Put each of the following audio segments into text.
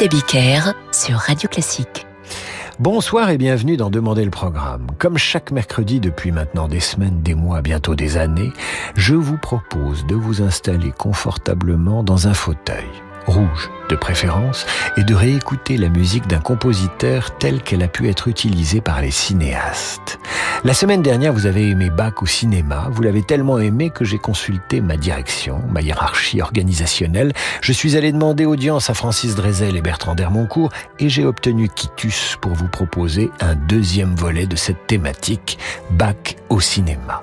David Abiker sur Radio Classique. Bonsoir et bienvenue dans Demander le programme. Comme chaque mercredi depuis maintenant des semaines, des mois, bientôt des années, je vous propose de vous installer confortablement dans un fauteuil rouge de préférence, et de réécouter la musique d'un compositeur telle qu'elle a pu être utilisée par les cinéastes. La semaine dernière, vous avez aimé Bach au cinéma, vous l'avez tellement aimé que j'ai consulté ma direction, ma hiérarchie organisationnelle, je suis allé demander audience à Francis Drezel et Bertrand Dermoncourt, et j'ai obtenu quitus pour vous proposer un deuxième volet de cette thématique, Bach au cinéma.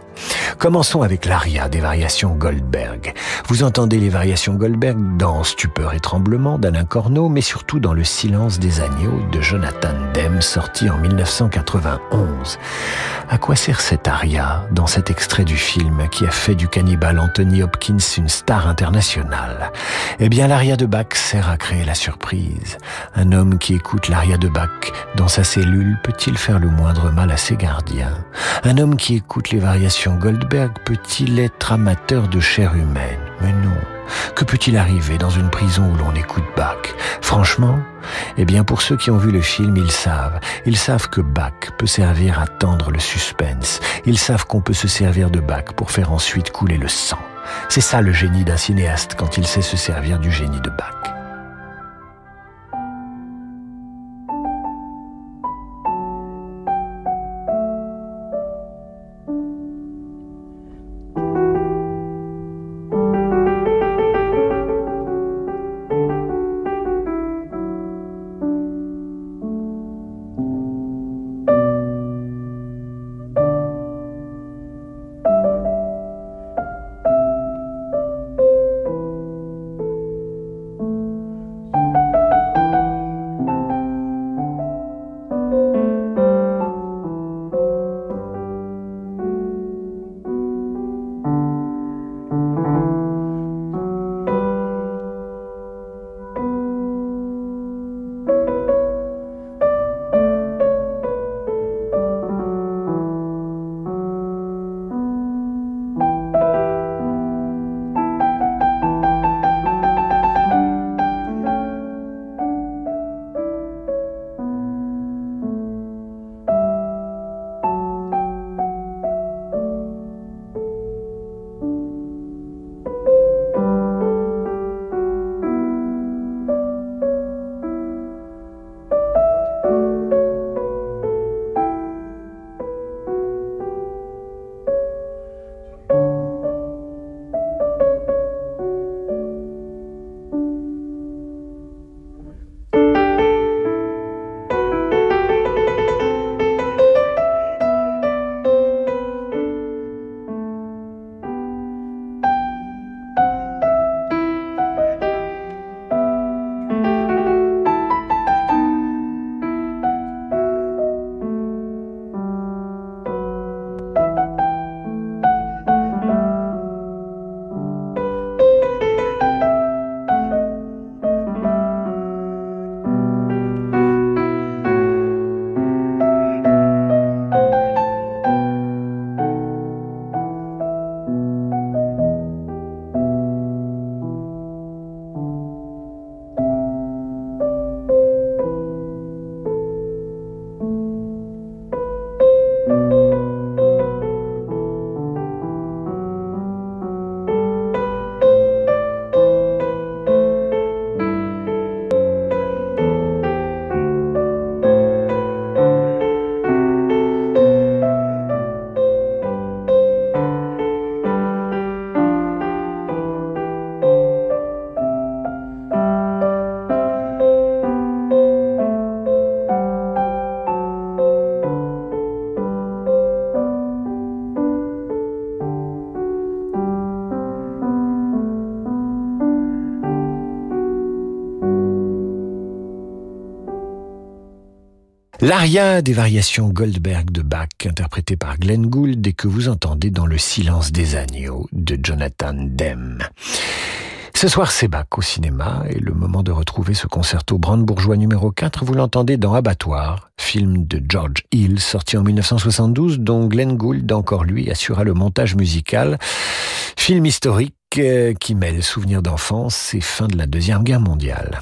Commençons avec l'aria des variations Goldberg. Vous entendez les variations Goldberg dans Stupeur et Tremblement d'Alain Corneau, mais surtout dans Le silence des agneaux de Jonathan Demme, sorti en 1991. À quoi sert cette aria dans cet extrait du film qui a fait du cannibale Anthony Hopkins une star internationale? Eh bien, l'aria de Bach sert à créer la surprise. Un homme qui écoute l'aria de Bach dans sa cellule peut-il faire le moindre mal à ses gardiens? Un homme qui écoute les variations Goldberg peut-il être amateur de chair humaine? Mais non. Que peut-il arriver dans une prison où l'on écoute Bach? Franchement, eh bien pour ceux qui ont vu le film, ils savent. Ils savent que Bach peut servir à tendre le suspense. Ils savent qu'on peut se servir de Bach pour faire ensuite couler le sang. C'est ça le génie d'un cinéaste quand il sait se servir du génie de Bach. L'aria des variations Goldberg de Bach, interprétée par Glenn Gould et que vous entendez dans Le silence des agneaux de Jonathan Demme. Ce soir, c'est Bach au cinéma et le moment de retrouver ce concerto brandebourgeois numéro 4, vous l'entendez dans Abattoir, film de George Hill, sorti en 1972, dont Glenn Gould, encore lui, assura le montage musical. Film historique euh, qui mêle souvenirs d'enfance et fin de la Deuxième Guerre mondiale.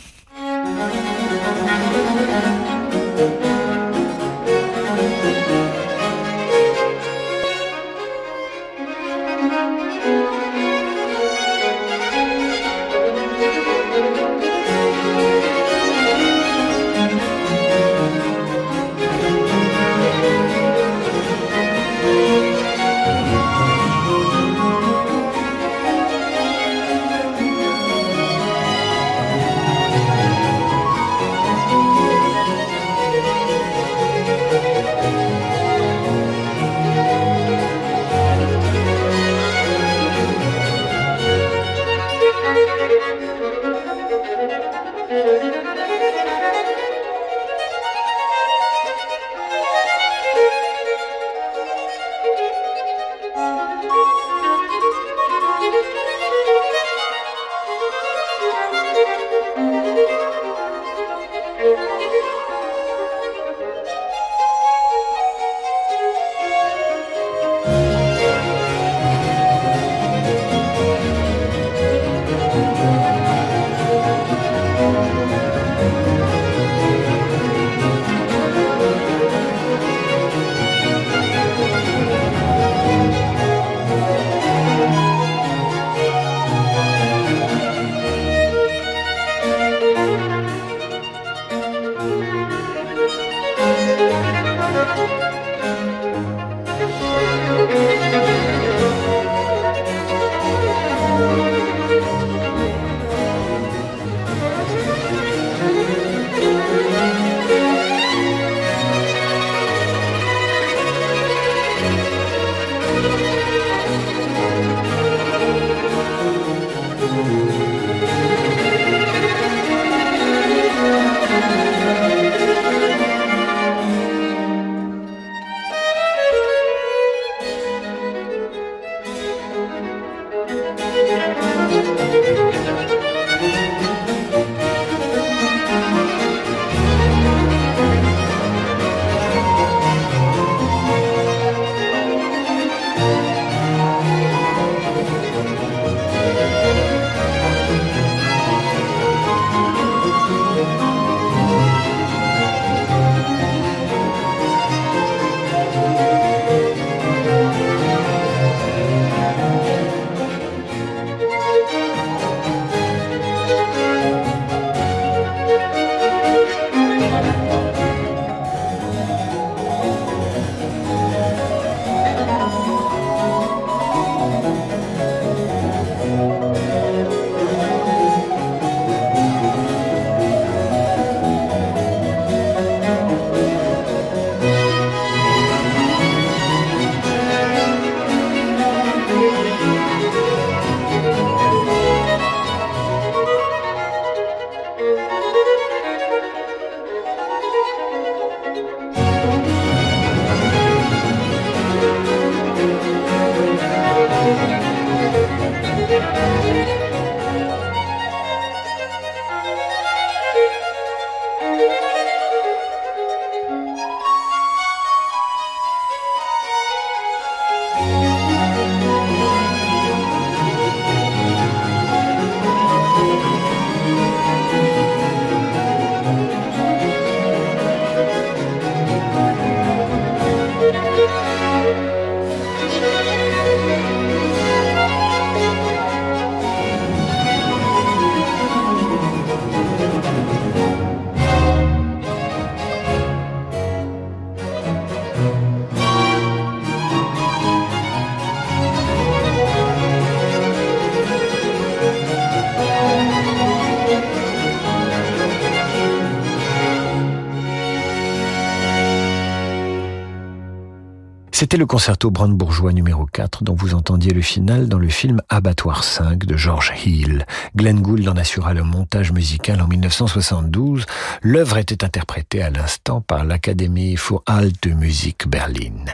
C'était le concerto brandebourgeois numéro 4 dont vous entendiez le final dans le film Abattoir 5 de George Hill. Glenn Gould en assura le montage musical en 1972. L'œuvre était interprétée à l'instant par l'Académie für Alte Musik Berlin.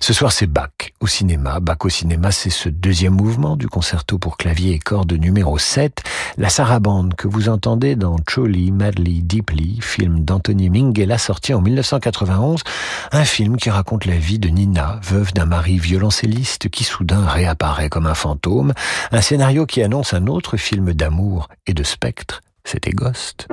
Ce soir, c'est Bach au cinéma. Bach au cinéma, c'est ce deuxième mouvement du concerto pour clavier et cordes numéro 7. La sarabande que vous entendez dans Truly, Madly, Deeply, film d'Anthony Minghella sorti en 1991. Un film qui raconte la vie de Nina, veuve d'un mari violoncelliste qui soudain réapparaît comme un fantôme. Un scénario qui annonce un autre film d'amour et de spectre. C'était Ghost.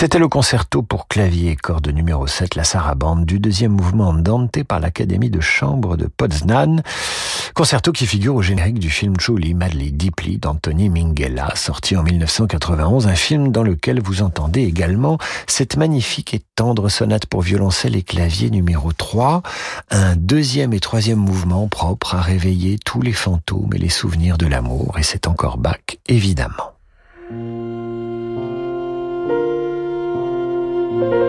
C'était le concerto pour clavier et cordes numéro 7, la sarabande, du deuxième mouvement Dante par l'Académie de chambre de Poznan. Concerto qui figure au générique du film Truly Madly Deeply d'Anthony Minghella, sorti en 1991, un film dans lequel vous entendez également cette magnifique et tendre sonate pour violoncelle et clavier numéro 3, un deuxième et troisième mouvement propre à réveiller tous les fantômes et les souvenirs de l'amour, et c'est encore Bach, évidemment. Thank you.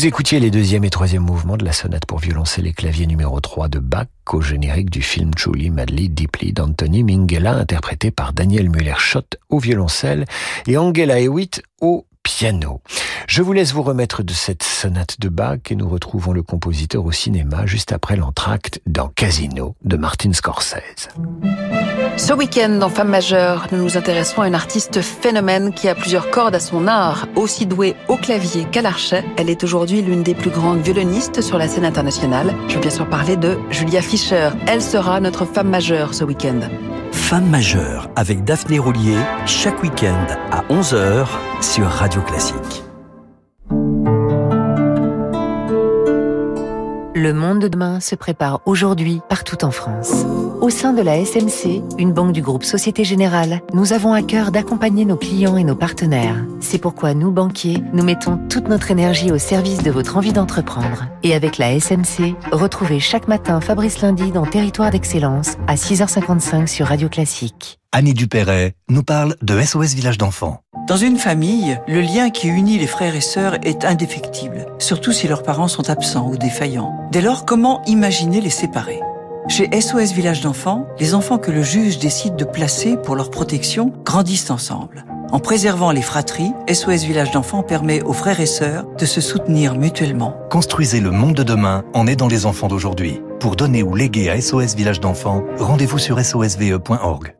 Vous écoutiez les deuxième et troisième mouvements de la sonate pour violoncelle et clavier numéro 3 de Bach au générique du film Julie Madly Deeply d'Anthony Minghella interprété par Daniel Müller-Schott au violoncelle et Angela Hewitt au piano. Je vous laisse vous remettre de cette sonate de Bach et nous retrouvons le compositeur au cinéma juste après l'entracte dans Casino de Martin Scorsese. Ce week-end, dans Femme majeure, nous nous intéressons à une artiste phénomène qui a plusieurs cordes à son art. Aussi douée au clavier qu'à l'archet, elle est aujourd'hui l'une des plus grandes violonistes sur la scène internationale. Je veux bien sûr parler de Julia Fischer. Elle sera notre femme majeure ce week-end. Femme majeure avec Daphné Roulier, chaque week-end à 11h sur Radio Classique. Le monde de demain se prépare aujourd'hui partout en France. Au sein de la SMC, une banque du groupe Société Générale, nous avons à cœur d'accompagner nos clients et nos partenaires. C'est pourquoi nous, banquiers, nous mettons toute notre énergie au service de votre envie d'entreprendre. Et avec la SMC, retrouvez chaque matin Fabrice Lundi dans Territoire d'Excellence à 6h55 sur Radio Classique. Annie Dupéret nous parle de SOS Village d'enfants. Dans une famille, le lien qui unit les frères et sœurs est indéfectible, surtout si leurs parents sont absents ou défaillants. Dès lors, comment imaginer les séparer? Chez SOS Village d'enfants, les enfants que le juge décide de placer pour leur protection grandissent ensemble. En préservant les fratries, SOS Village d'enfants permet aux frères et sœurs de se soutenir mutuellement. Construisez le monde de demain en aidant les enfants d'aujourd'hui. Pour donner ou léguer à SOS Village d'enfants, rendez-vous sur sosve.org.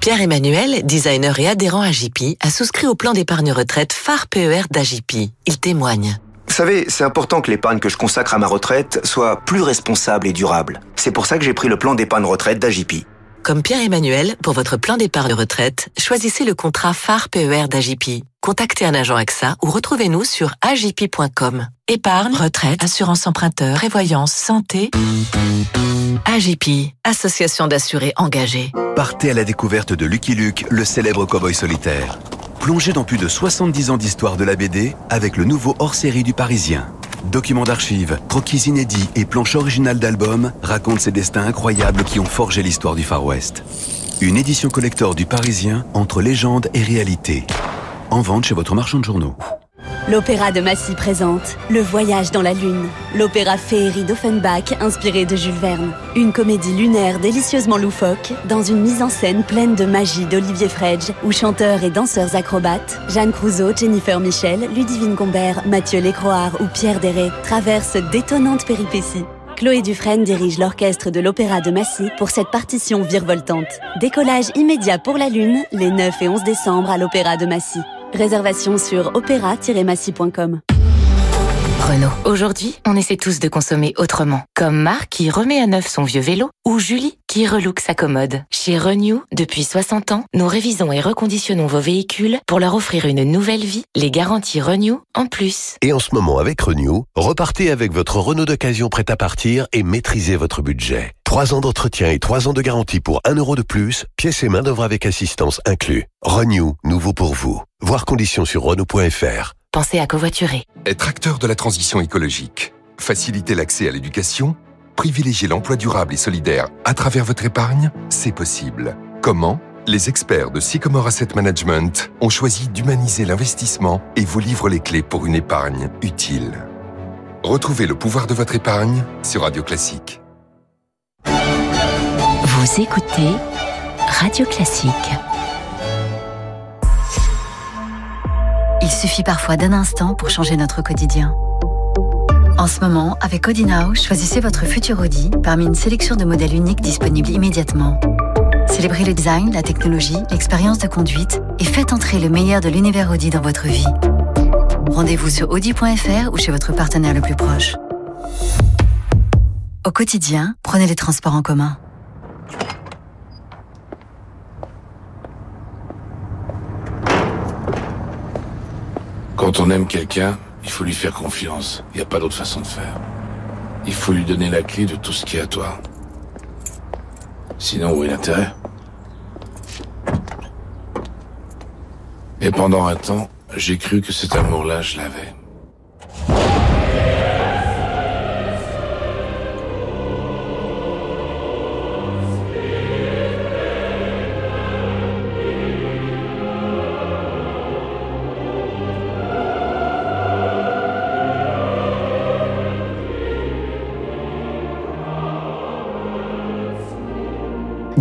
Pierre-Emmanuel, designer et adhérent à JP, a souscrit au plan d'épargne retraite phare PER d'AJP. Il témoigne. Vous savez, c'est important que l'épargne que je consacre à ma retraite soit plus responsable et durable. C'est pour ça que j'ai pris le plan d'épargne retraite d'AJP. Comme Pierre-Emmanuel, pour votre plan d'épargne retraite, choisissez le contrat phare PER d'AJP. Contactez un agent AXA ou retrouvez-nous sur agip.com. Épargne, retraite, assurance emprunteur, prévoyance, santé. AJP, association d'assurés engagés. Partez à la découverte de Lucky Luke, le célèbre cowboy solitaire. Plongez dans plus de 70 ans d'histoire de la BD avec le nouveau hors-série du Parisien. Documents d'archives, croquis inédits et planches originales d'albums racontent ces destins incroyables qui ont forgé l'histoire du Far West. Une édition collector du Parisien entre légende et réalité. En vente chez votre marchand de journaux. L'Opéra de Massy présente Le Voyage dans la Lune, l'opéra féerie d'Offenbach inspiré de Jules Verne. Une comédie lunaire délicieusement loufoque, dans une mise en scène pleine de magie d'Olivier Fredge, où chanteurs et danseurs acrobates, Jeanne Crouzeau, Jennifer Michel, Ludivine Gombert, Mathieu Lécroard ou Pierre Deret traversent d'étonnantes péripéties. Chloé Dufresne dirige l'orchestre de l'Opéra de Massy pour cette partition virevoltante. Décollage immédiat pour la Lune, les 9 et 11 décembre à l'Opéra de Massy. Réservation sur opéra-massy.com. Renault. Aujourd'hui, on essaie tous de consommer autrement. Comme Marc qui remet à neuf son vieux vélo ou Julie qui relook sa commode. Chez Renew, depuis 60 ans, nous révisons et reconditionnons vos véhicules pour leur offrir une nouvelle vie, les garanties Renew en plus. Et en ce moment avec Renew, repartez avec votre Renault d'occasion prêt à partir et maîtrisez votre budget. 3 ans d'entretien et 3 ans de garantie pour 1 euro de plus, pièces et main d'œuvre avec assistance inclus. Renew, nouveau pour vous. Voir conditions sur Renault.fr. Pensez à covoiturer. Être acteur de la transition écologique, faciliter l'accès à l'éducation, privilégier l'emploi durable et solidaire à travers votre épargne, c'est possible. Comment? Les experts de Sycomore Asset Management ont choisi d'humaniser l'investissement et vous livrent les clés pour une épargne utile. Retrouvez le pouvoir de votre épargne sur Radio Classique. Vous écoutez Radio Classique. Il suffit parfois d'un instant pour changer notre quotidien. En ce moment, avec Audi Now, choisissez votre futur Audi parmi une sélection de modèles uniques disponibles immédiatement. Célébrez le design, la technologie, l'expérience de conduite et faites entrer le meilleur de l'univers Audi dans votre vie. Rendez-vous sur audi.fr ou chez votre partenaire le plus proche. Au quotidien, prenez les transports en commun. Quand on aime quelqu'un, il faut lui faire confiance. Il n'y a pas d'autre façon de faire. Il faut lui donner la clé de tout ce qui est à toi. Sinon, où est l'intérêt? Et pendant un temps, j'ai cru que cet amour-là, je l'avais.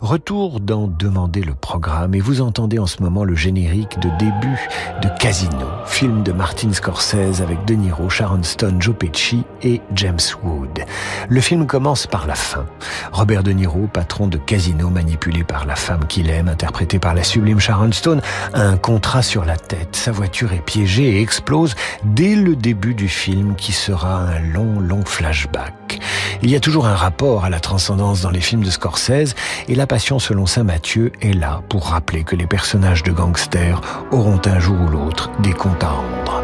Retour dans Demander le programme et vous entendez en ce moment le générique de début de Casino, film de Martin Scorsese avec De Niro, Sharon Stone, Joe Pesci et James Wood. Le film commence par la fin. Robert De Niro, patron de Casino manipulé par la femme qu'il aime, interprété par la sublime Sharon Stone, a un contrat sur la tête. Sa voiture est piégée et explose dès le début du film qui sera un long, long flashback. Il y a toujours un rapport à la transcendance dans les films de Scorsese et la passion selon Saint Matthieu est là pour rappeler que les personnages de gangsters auront un jour ou l'autre des comptes à rendre.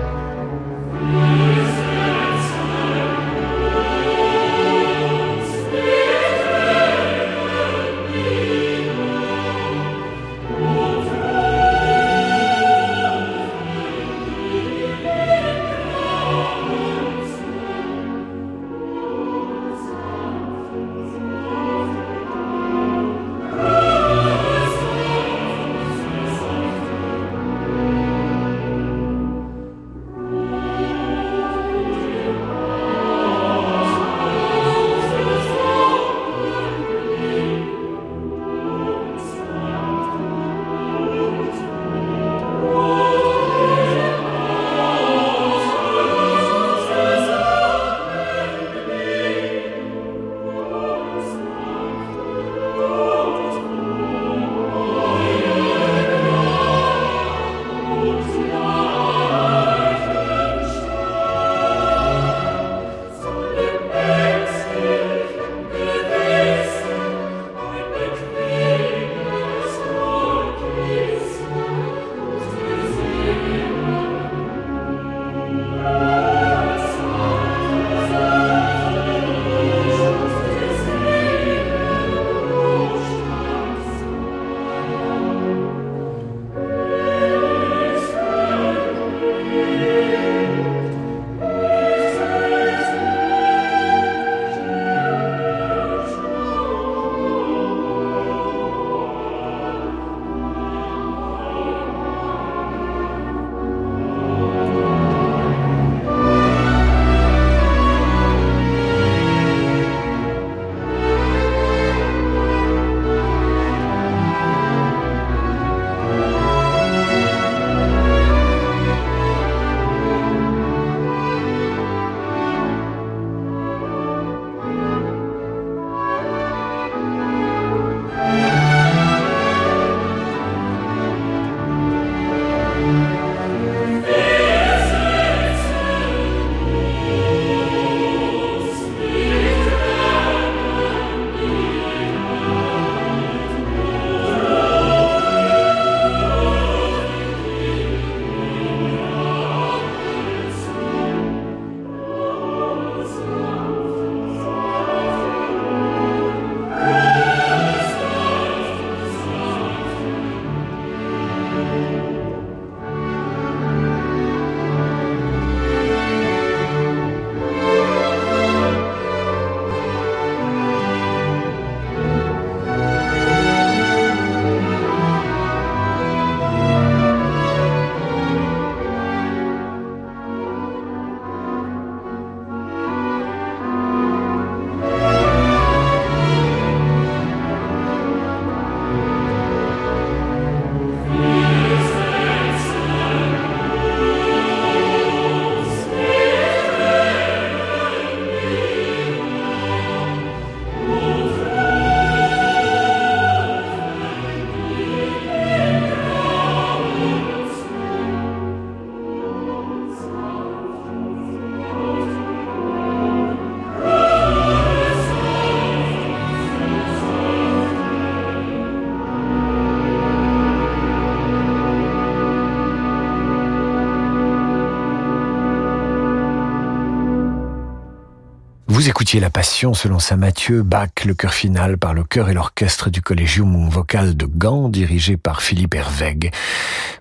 Écoutiez La Passion selon Saint Matthieu, Bach, le chœur final par le chœur et l'orchestre du Collegium vocal de Gand, dirigé par Philippe Hervègue.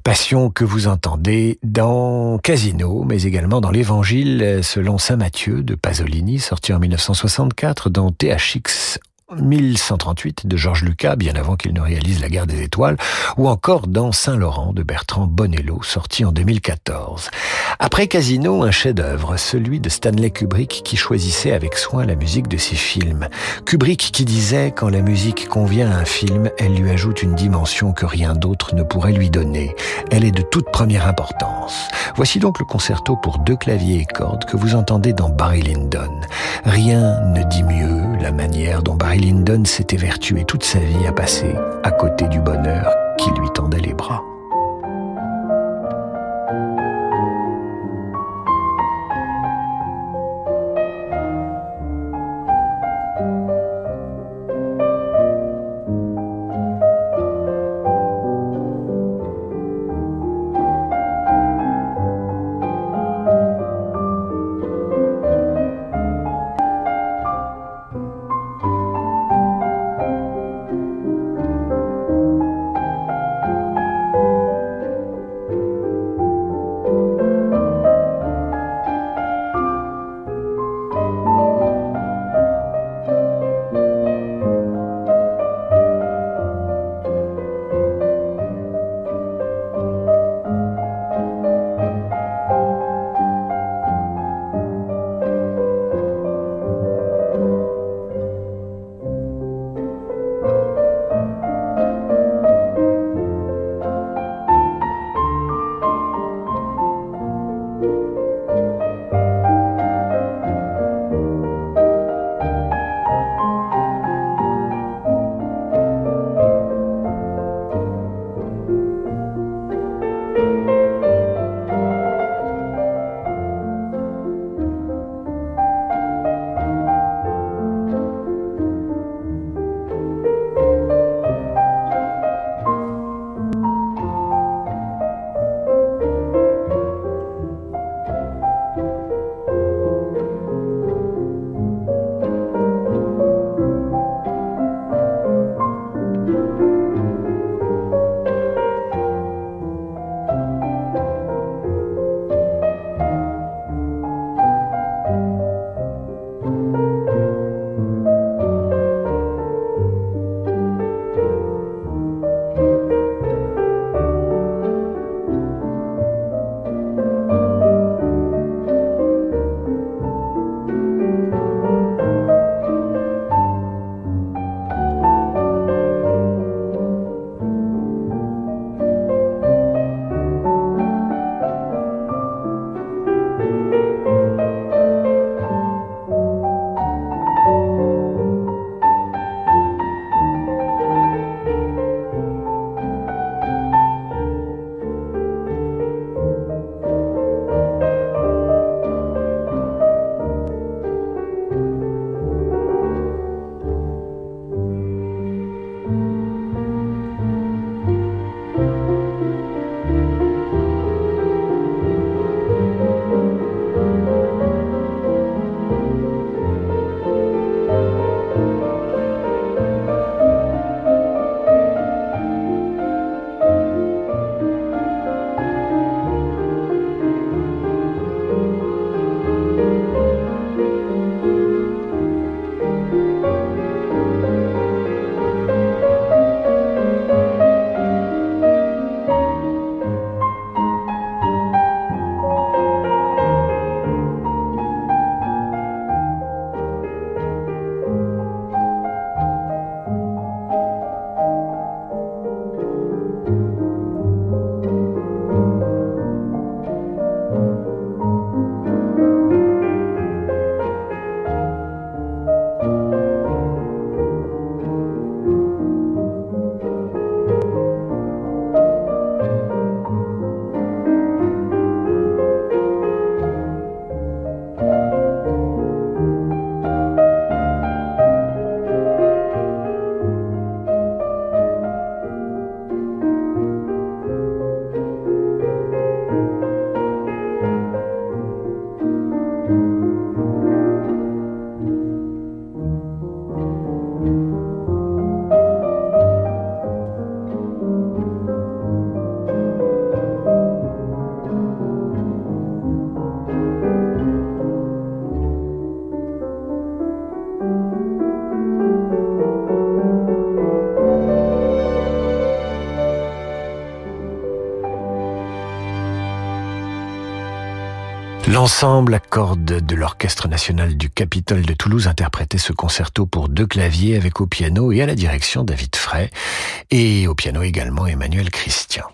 Passion que vous entendez dans Casino, mais également dans l'Évangile selon Saint Matthieu de Pasolini, sorti en 1964 dans THX 1138 de Georges Lucas, bien avant qu'il ne réalise La guerre des étoiles, ou encore dans Saint-Laurent de Bertrand Bonello, sorti en 2014. Après Casino, un chef-d'œuvre, celui de Stanley Kubrick qui choisissait avec soin la musique de ses films. Kubrick qui disait quand la musique convient à un film, elle lui ajoute une dimension que rien d'autre ne pourrait lui donner. Elle est de toute première importance. Voici donc le concerto pour deux claviers et cordes que vous entendez dans Barry Lyndon. Rien ne dit mieux la manière dont Barry Lyndon s'est évertué toute sa vie à passer à côté du bonheur qui lui tendait les bras. L'ensemble à cordes de l'Orchestre national du Capitole de Toulouse interprétait ce concerto pour deux claviers avec au piano et à la direction David Frey et au piano également Emmanuel Christian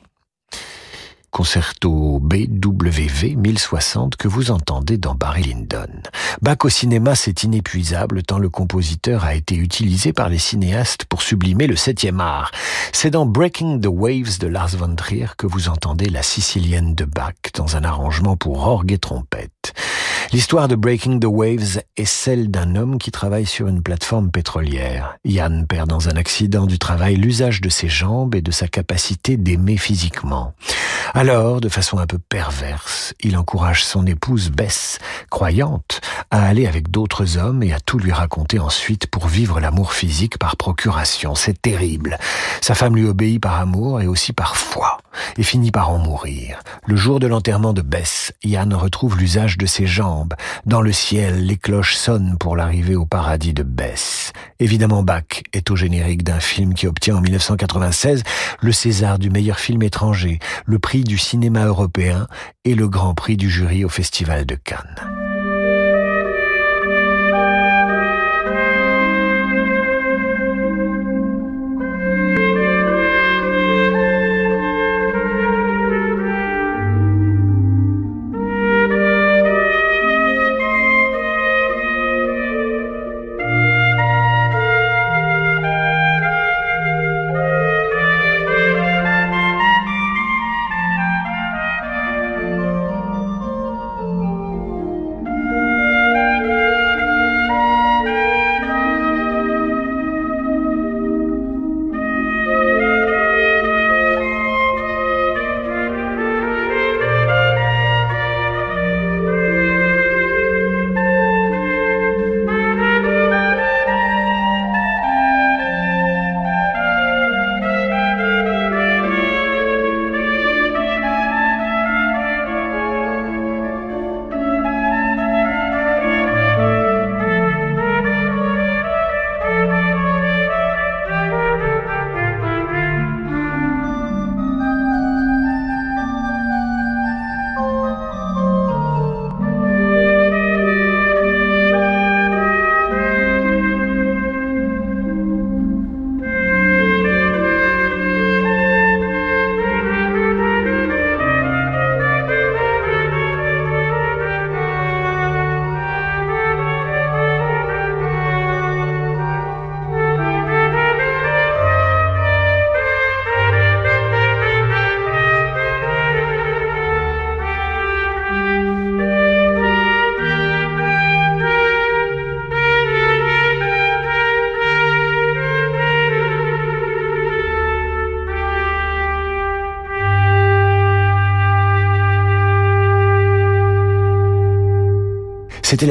concerto BWV 1060 que vous entendez dans Barry Lyndon. Bach au cinéma, c'est inépuisable tant le compositeur a été utilisé par les cinéastes pour sublimer le septième art. C'est dans Breaking the Waves de Lars von Trier que vous entendez la sicilienne de Bach dans un arrangement pour orgue et trompette. L'histoire de Breaking the Waves est celle d'un homme qui travaille sur une plateforme pétrolière. Yann perd dans un accident du travail l'usage de ses jambes et de sa capacité d'aimer physiquement. Alors, de façon un peu perverse, il encourage son épouse Bess, croyante, à aller avec d'autres hommes et à tout lui raconter ensuite pour vivre l'amour physique par procuration. C'est terrible. Sa femme lui obéit par amour et aussi par foi, et finit par en mourir. Le jour de l'enterrement de Bess, Yann retrouve l'usage de ses jambes. Dans le ciel, les cloches sonnent pour l'arrivée au paradis de Bess. Évidemment, Bach est au générique d'un film qui obtient en 1996 le César du meilleur film étranger, le prix du cinéma européen et le grand prix du jury au Festival de Cannes.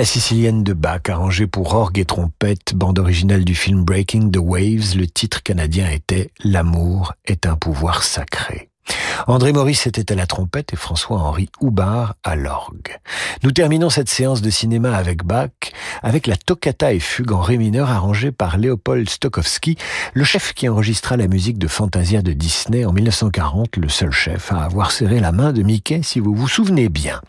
La Sicilienne de Bach, arrangée pour orgue et trompette, bande originale du film Breaking the Waves. Le titre canadien était L'amour est un pouvoir sacré. André Maurice était à la trompette et François-Henri Houbard à l'orgue. Nous terminons cette séance de cinéma avec Bach, avec la toccata et fugue en ré mineur arrangée par Léopold Stokowski, le chef qui enregistra la musique de Fantasia de Disney en 1940, le seul chef à avoir serré la main de Mickey, si vous vous souvenez bien.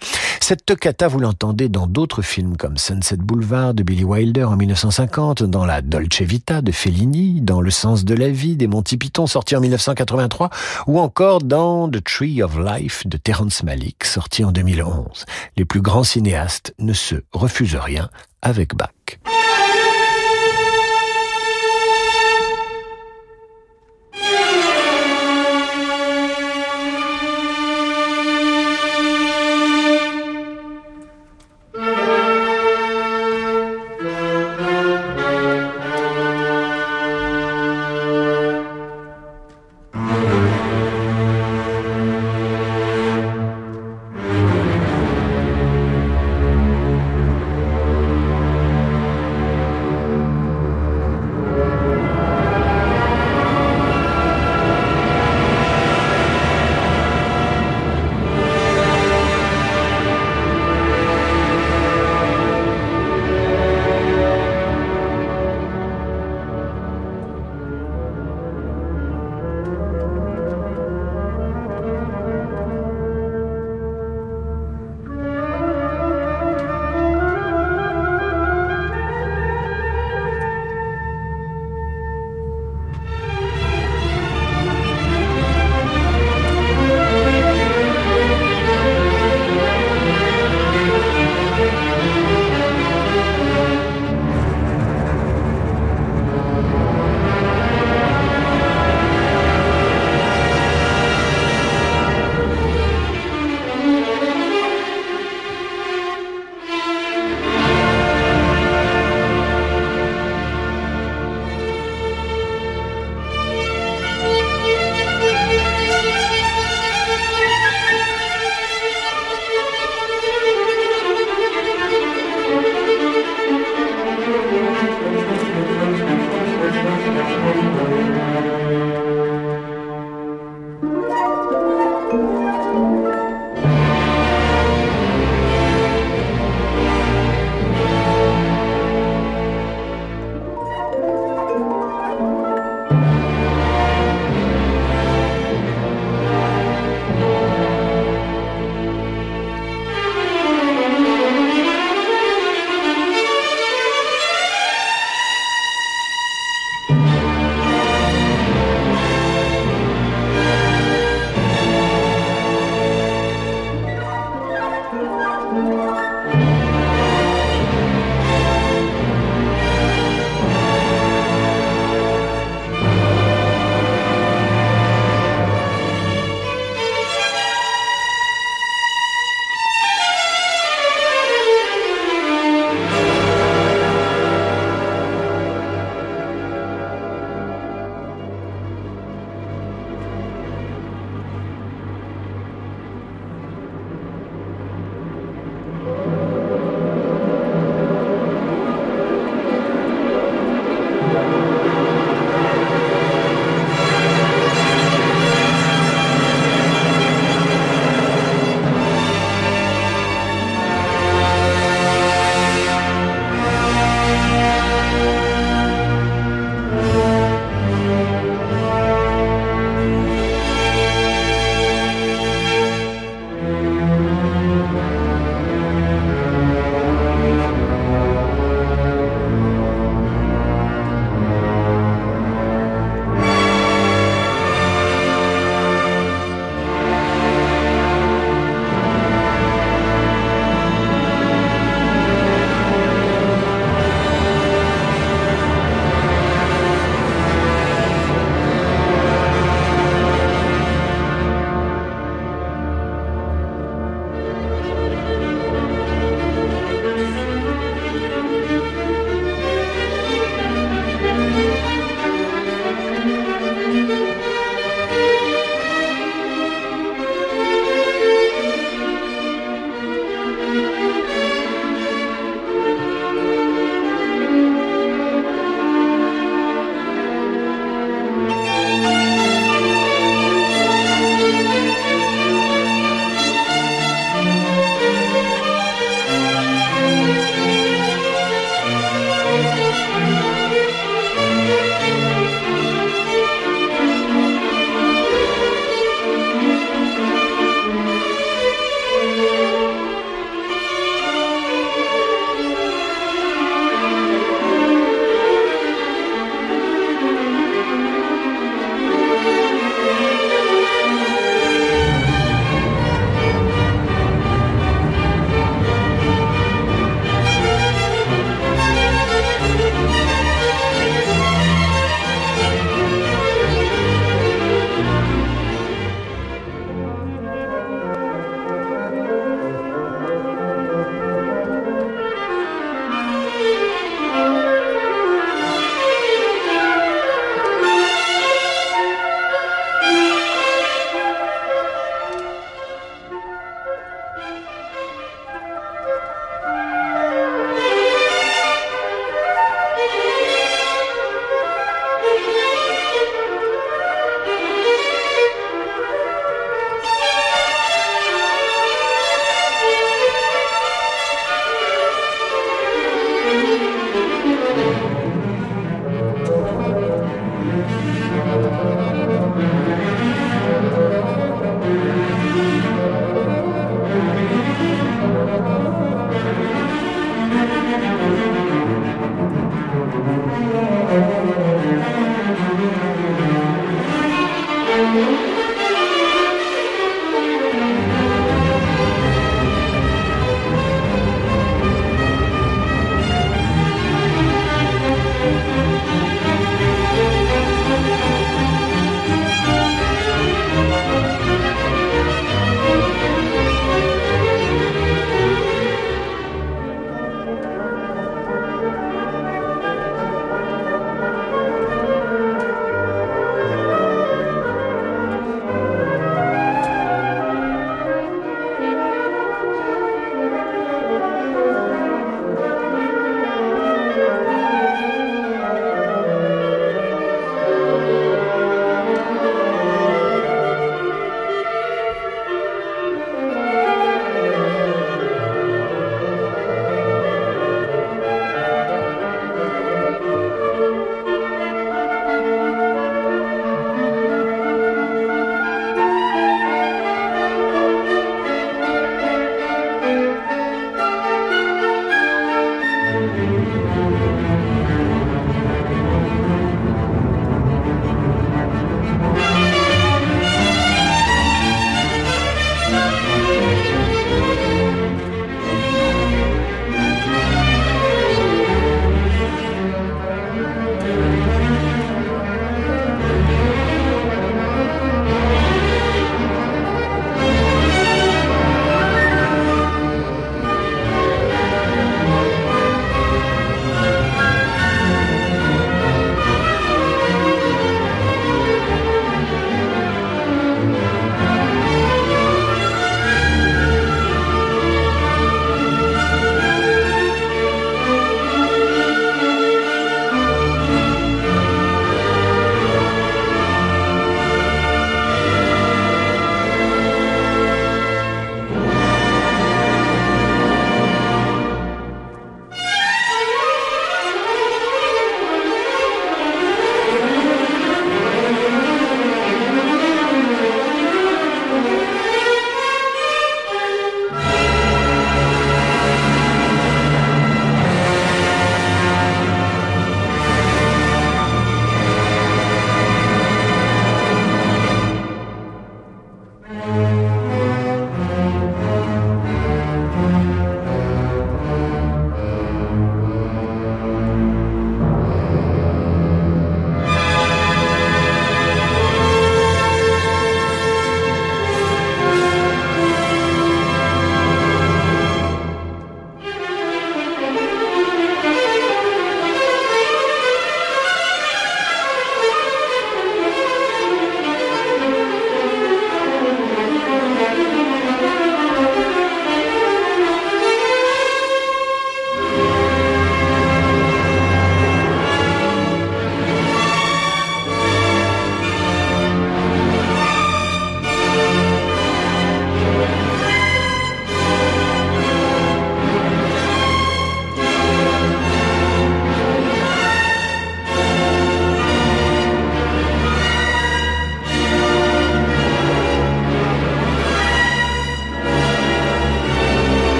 Cette toccata, vous l'entendez dans d'autres films comme Sunset Boulevard de Billy Wilder en 1950, dans la Dolce Vita de Fellini, dans Le sens de la vie des Monty Python sorti en 1983, ou encore dans The Tree of Life de Terrence Malick sorti en 2011. Les plus grands cinéastes ne se refusent rien avec Bach.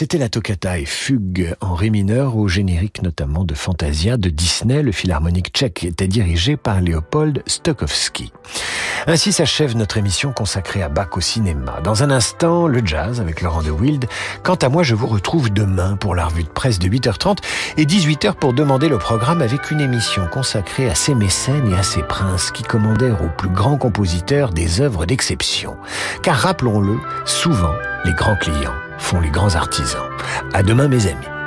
C'était la toccata et fugue en ré mineur au générique notamment de Fantasia de Disney. Le philharmonique tchèque était dirigé par Léopold Stokowski. Ainsi s'achève notre émission consacrée à Bach au cinéma. Dans un instant, le jazz avec Laurent de Wild. Quant à moi, je vous retrouve demain pour la revue de presse de 8h30 et 18h pour demander le programme avec une émission consacrée à ces mécènes et à ces princes qui commandèrent aux plus grands compositeurs des œuvres d'exception. Car rappelons-le, souvent, les grands clients font les grands artisans. À demain, mes amis.